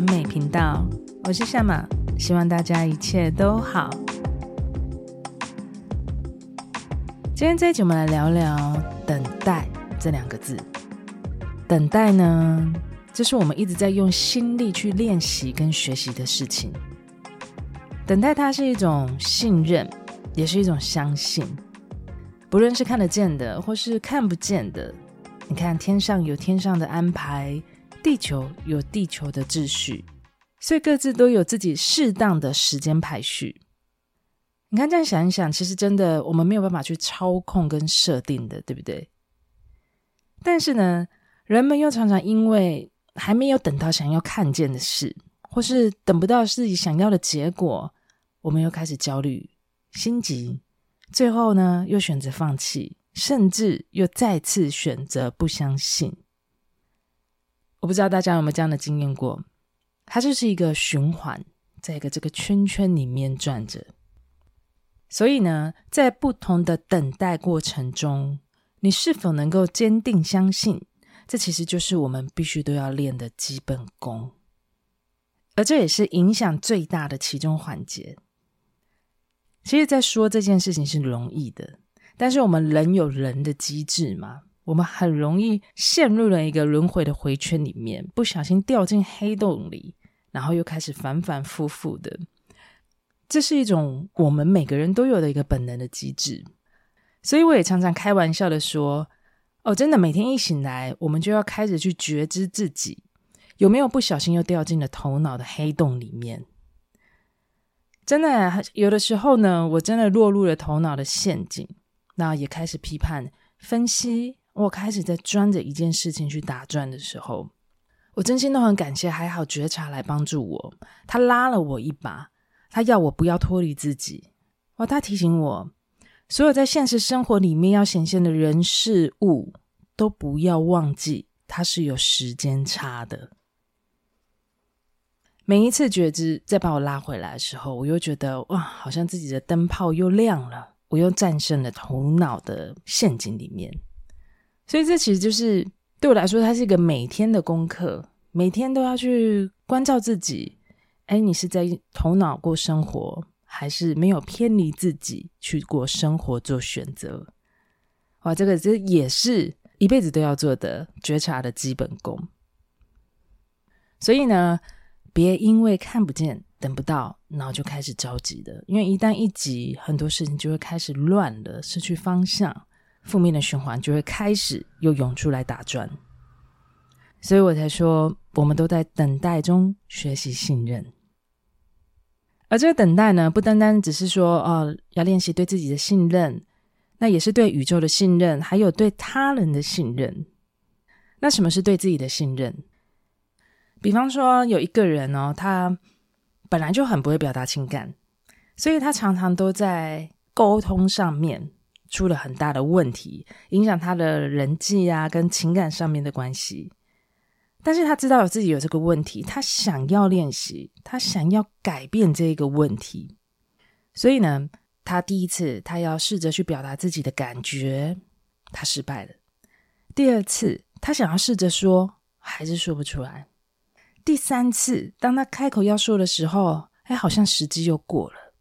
完美频道，我是夏玛，希望大家一切都好。今天这一集我们来聊聊“等待”这两个字。等待呢，这是我们一直在用心力去练习跟学习的事情。等待它是一种信任，也是一种相信。不论是看得见的，或是看不见的，你看天上有天上的安排。地球有地球的秩序，所以各自都有自己适当的时间排序。你看，这样想一想，其实真的我们没有办法去操控跟设定的，对不对？但是呢，人们又常常因为还没有等到想要看见的事，或是等不到自己想要的结果，我们又开始焦虑、心急，最后呢，又选择放弃，甚至又再次选择不相信。我不知道大家有没有这样的经验过，它就是一个循环，在一个这个圈圈里面转着。所以呢，在不同的等待过程中，你是否能够坚定相信？这其实就是我们必须都要练的基本功，而这也是影响最大的其中环节。其实，在说这件事情是容易的，但是我们人有人的机制嘛。我们很容易陷入了一个轮回的回圈里面，不小心掉进黑洞里，然后又开始反反复复的。这是一种我们每个人都有的一个本能的机制，所以我也常常开玩笑的说：“哦，真的，每天一醒来，我们就要开始去觉知自己有没有不小心又掉进了头脑的黑洞里面。”真的，有的时候呢，我真的落入了头脑的陷阱，那也开始批判、分析。我开始在钻着一件事情去打转的时候，我真心都很感谢，还好觉察来帮助我，他拉了我一把，他要我不要脱离自己。哇，他提醒我，所有在现实生活里面要显现的人事物，都不要忘记，它是有时间差的。每一次觉知再把我拉回来的时候，我又觉得哇，好像自己的灯泡又亮了，我又战胜了头脑的陷阱里面。所以这其实就是对我来说，它是一个每天的功课，每天都要去关照自己。哎，你是在头脑过生活，还是没有偏离自己去过生活做选择？哇，这个这也是一辈子都要做的觉察的基本功。所以呢，别因为看不见、等不到，然后就开始着急的，因为一旦一急，很多事情就会开始乱了，失去方向。负面的循环就会开始又涌出来打转，所以我才说，我们都在等待中学习信任。而这个等待呢，不单单只是说哦，要练习对自己的信任，那也是对宇宙的信任，还有对他人的信任。那什么是对自己的信任？比方说，有一个人哦，他本来就很不会表达情感，所以他常常都在沟通上面。出了很大的问题，影响他的人际啊，跟情感上面的关系。但是他知道自己有这个问题，他想要练习，他想要改变这个问题。所以呢，他第一次他要试着去表达自己的感觉，他失败了。第二次，他想要试着说，还是说不出来。第三次，当他开口要说的时候，哎，好像时机又过了。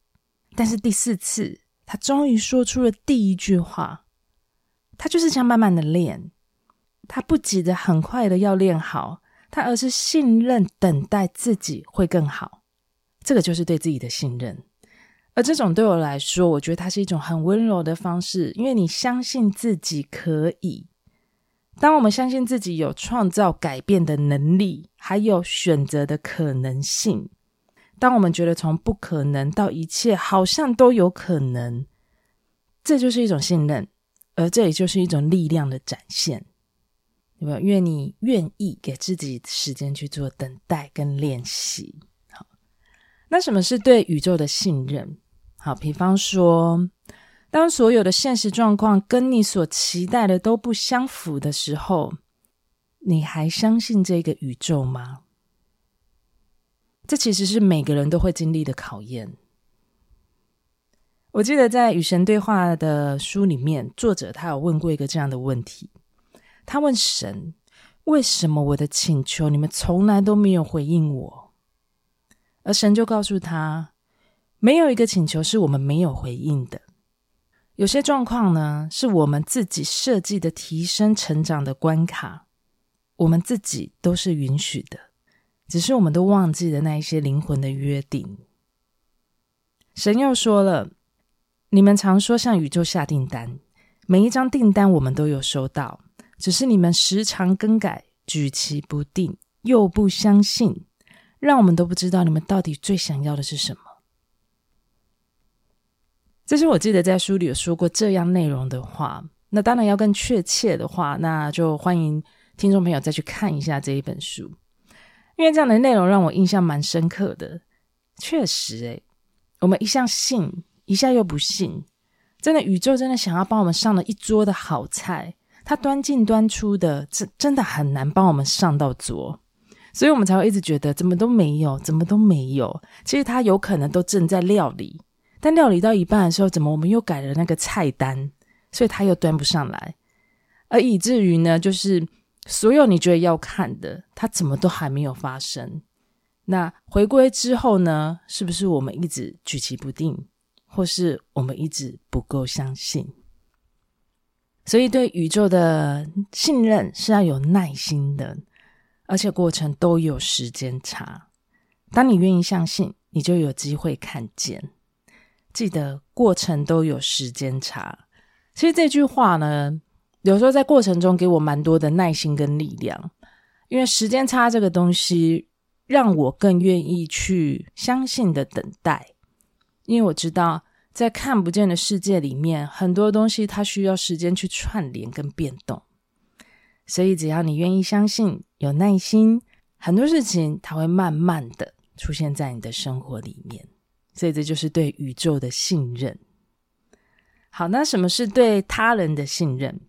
但是第四次。他终于说出了第一句话，他就是这样慢慢的练，他不急着很快的要练好，他而是信任等待自己会更好，这个就是对自己的信任。而这种对我来说，我觉得它是一种很温柔的方式，因为你相信自己可以。当我们相信自己有创造改变的能力，还有选择的可能性。当我们觉得从不可能到一切好像都有可能，这就是一种信任，而这也就是一种力量的展现，对吧？因为你愿意给自己时间去做等待跟练习。好，那什么是对宇宙的信任？好，比方说，当所有的现实状况跟你所期待的都不相符的时候，你还相信这个宇宙吗？这其实是每个人都会经历的考验。我记得在《与神对话》的书里面，作者他有问过一个这样的问题：他问神，为什么我的请求你们从来都没有回应我？”而神就告诉他：“没有一个请求是我们没有回应的。有些状况呢，是我们自己设计的提升成长的关卡，我们自己都是允许的，只是我们都忘记了那一些灵魂的约定。”神又说了：“你们常说向宇宙下订单，每一张订单我们都有收到，只是你们时常更改，举棋不定，又不相信，让我们都不知道你们到底最想要的是什么。”这是我记得在书里有说过这样内容的话。那当然要更确切的话，那就欢迎听众朋友再去看一下这一本书，因为这样的内容让我印象蛮深刻的。确实，诶。我们一向信，一下又不信，真的，宇宙真的想要帮我们上了一桌的好菜，它端进端出的，真真的很难帮我们上到桌，所以我们才会一直觉得怎么都没有，怎么都没有。其实它有可能都正在料理，但料理到一半的时候，怎么我们又改了那个菜单，所以它又端不上来，而以至于呢，就是所有你觉得要看的，它怎么都还没有发生。那回归之后呢？是不是我们一直举棋不定，或是我们一直不够相信？所以对宇宙的信任是要有耐心的，而且过程都有时间差。当你愿意相信，你就有机会看见。记得过程都有时间差。其实这句话呢，有时候在过程中给我蛮多的耐心跟力量，因为时间差这个东西。让我更愿意去相信的等待，因为我知道在看不见的世界里面，很多东西它需要时间去串联跟变动。所以只要你愿意相信，有耐心，很多事情它会慢慢的出现在你的生活里面。所以这就是对宇宙的信任。好，那什么是对他人的信任？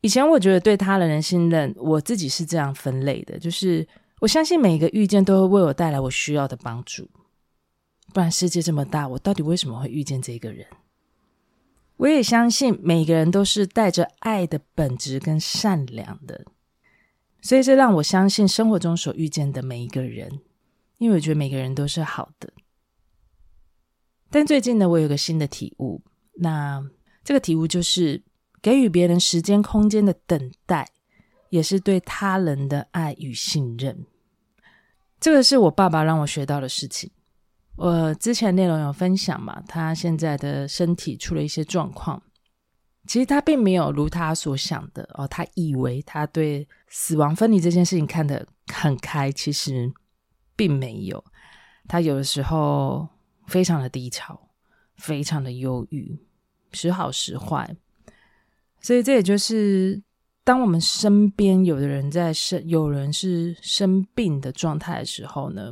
以前我觉得对他人信任，我自己是这样分类的，就是。我相信每一个遇见都会为我带来我需要的帮助，不然世界这么大，我到底为什么会遇见这个人？我也相信每个人都是带着爱的本质跟善良的，所以这让我相信生活中所遇见的每一个人，因为我觉得每个人都是好的。但最近呢，我有个新的体悟，那这个体悟就是给予别人时间空间的等待。也是对他人的爱与信任，这个是我爸爸让我学到的事情。我之前内容有分享嘛，他现在的身体出了一些状况，其实他并没有如他所想的哦，他以为他对死亡分离这件事情看得很开，其实并没有。他有的时候非常的低潮，非常的忧郁，时好时坏，所以这也就是。当我们身边有的人在生，有人是生病的状态的时候呢，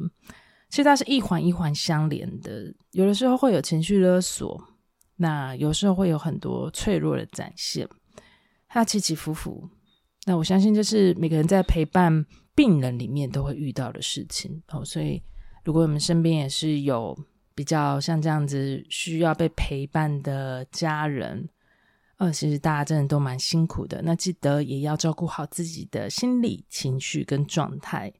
其实它是一环一环相连的。有的时候会有情绪勒索，那有时候会有很多脆弱的展现，它起起伏伏。那我相信这是每个人在陪伴病人里面都会遇到的事情哦。所以，如果我们身边也是有比较像这样子需要被陪伴的家人。呃，其实大家真的都蛮辛苦的。那记得也要照顾好自己的心理情绪跟状态。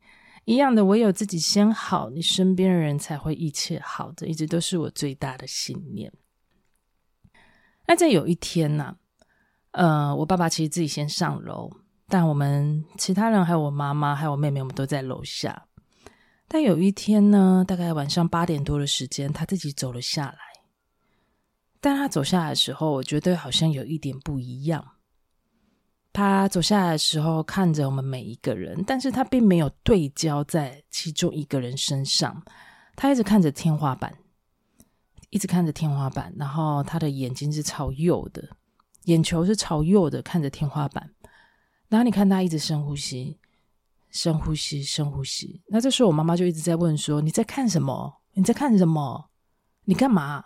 一样的，唯有自己先好，你身边的人才会一切好的。一直都是我最大的信念。那在有一天呢、啊，呃，我爸爸其实自己先上楼，但我们其他人还有我妈妈还有我妹妹，我们都在楼下。但有一天呢，大概晚上八点多的时间，他自己走了下来。但他走下来的时候，我觉得好像有一点不一样。他走下来的时候，看着我们每一个人，但是他并没有对焦在其中一个人身上，他一直看着天花板，一直看着天花板，然后他的眼睛是朝右的，眼球是朝右的，看着天花板。然后你看他一直深呼吸，深呼吸，深呼吸。那这时候我妈妈就一直在问说：“你在看什么？你在看什么？你干嘛？”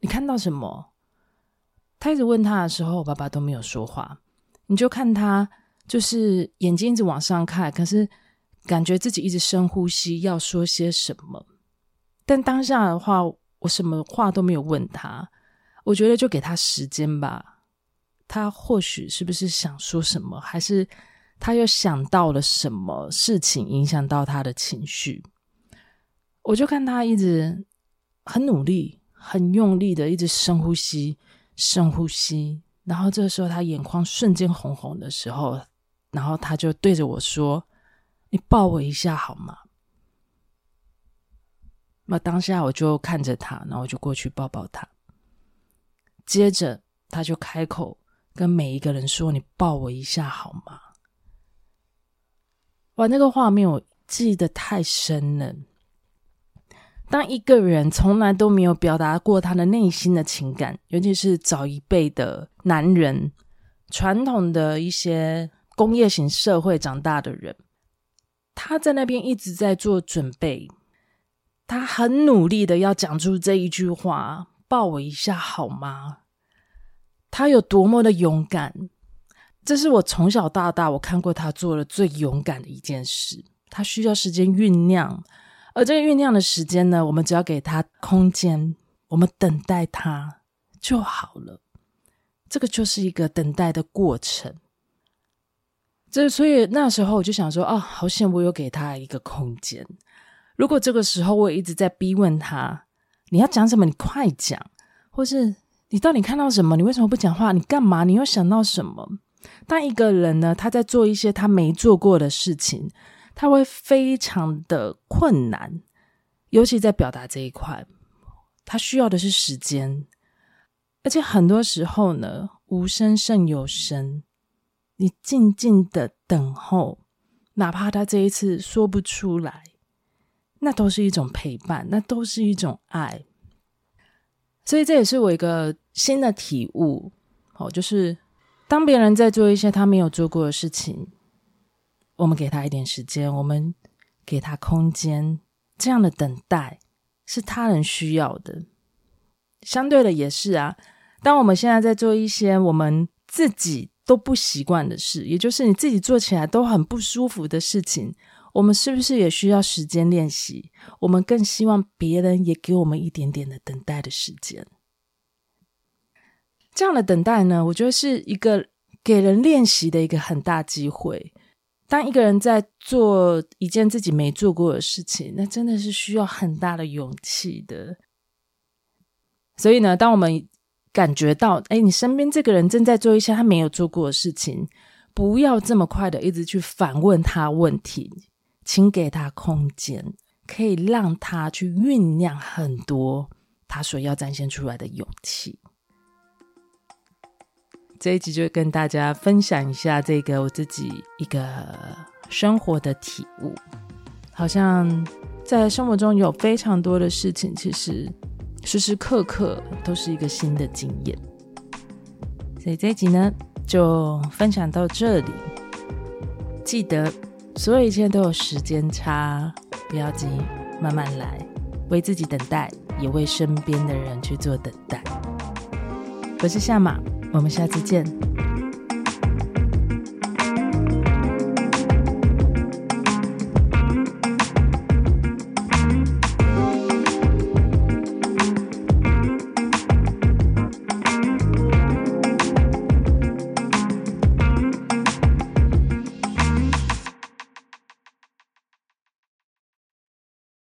你看到什么？他一直问他的时候，我爸爸都没有说话。你就看他，就是眼睛一直往上看，可是感觉自己一直深呼吸，要说些什么。但当下的话，我什么话都没有问他。我觉得就给他时间吧。他或许是不是想说什么，还是他又想到了什么事情影响到他的情绪。我就看他一直很努力、很用力的一直深呼吸、深呼吸，然后这个时候他眼眶瞬间红红的时候，然后他就对着我说：“你抱我一下好吗？”那当下我就看着他，然后我就过去抱抱他。接着他就开口跟每一个人说：“你抱我一下好吗？”哇，那个画面我记得太深了。当一个人从来都没有表达过他的内心的情感，尤其是早一辈的男人，传统的一些工业型社会长大的人，他在那边一直在做准备。他很努力的要讲出这一句话：“抱我一下好吗？”他有多么的勇敢，这是我从小到大我看过他做的最勇敢的一件事。他需要时间酝酿，而这个酝酿的时间呢，我们只要给他空间，我们等待他就好了。这个就是一个等待的过程。这所以那时候我就想说：“啊，好险我有给他一个空间。”如果这个时候我一直在逼问他，你要讲什么？你快讲，或是你到底看到什么？你为什么不讲话？你干嘛？你又想到什么？当一个人呢，他在做一些他没做过的事情，他会非常的困难，尤其在表达这一块，他需要的是时间，而且很多时候呢，无声胜有声，你静静的等候，哪怕他这一次说不出来。那都是一种陪伴，那都是一种爱，所以这也是我一个新的体悟。哦，就是当别人在做一些他没有做过的事情，我们给他一点时间，我们给他空间，这样的等待是他人需要的。相对的也是啊，当我们现在在做一些我们自己都不习惯的事，也就是你自己做起来都很不舒服的事情。我们是不是也需要时间练习？我们更希望别人也给我们一点点的等待的时间。这样的等待呢，我觉得是一个给人练习的一个很大机会。当一个人在做一件自己没做过的事情，那真的是需要很大的勇气的。所以呢，当我们感觉到，哎，你身边这个人正在做一些他没有做过的事情，不要这么快的一直去反问他问题。请给他空间，可以让他去酝酿很多他所要展现出来的勇气。这一集就跟大家分享一下这个我自己一个生活的体悟。好像在生活中有非常多的事情，其实时时刻刻都是一个新的经验。所以这一集呢，就分享到这里。记得。所有一切都有时间差，不要急，慢慢来，为自己等待，也为身边的人去做等待。我是夏马，我们下次见。